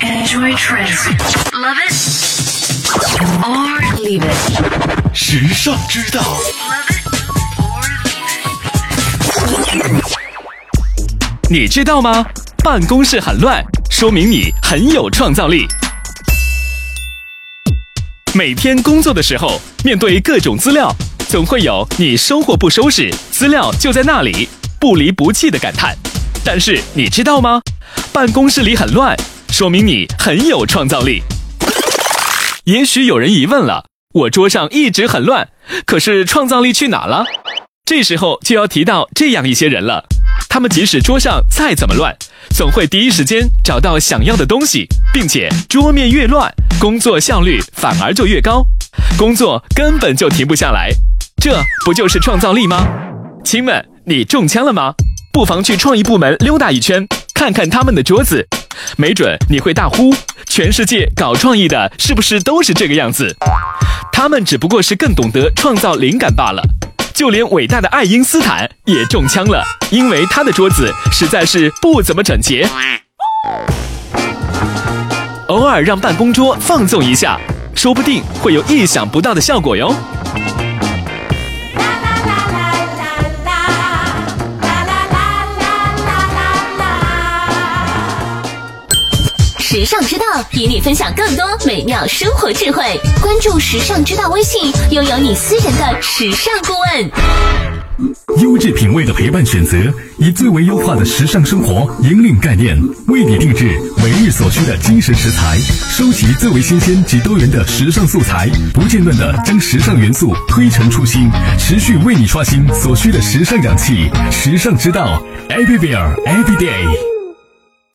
Enjoy trends. Love it or leave it. 时尚之道.你知道吗？办公室很乱，说明你很有创造力。每天工作的时候，面对各种资料，总会有你收或不收拾，资料就在那里，不离不弃的感叹。但是你知道吗？办公室里很乱，说明你很有创造力。也许有人疑问了：我桌上一直很乱，可是创造力去哪了？这时候就要提到这样一些人了，他们即使桌上再怎么乱，总会第一时间找到想要的东西，并且桌面越乱，工作效率反而就越高，工作根本就停不下来。这不就是创造力吗？亲们，你中枪了吗？不妨去创意部门溜达一圈，看看他们的桌子，没准你会大呼：全世界搞创意的是不是都是这个样子？他们只不过是更懂得创造灵感罢了。就连伟大的爱因斯坦也中枪了，因为他的桌子实在是不怎么整洁。偶尔让办公桌放纵一下，说不定会有意想不到的效果哟。时尚之道与你分享更多美妙生活智慧。关注时尚之道微信，拥有你私人的时尚顾问。优质品味的陪伴选择，以最为优化的时尚生活引领概念，为你定制每日所需的精神食材，收集最为新鲜及多元的时尚素材，不间断的将时尚元素推陈出新，持续为你刷新所需的时尚氧气。时尚之道，Everywhere Every Day。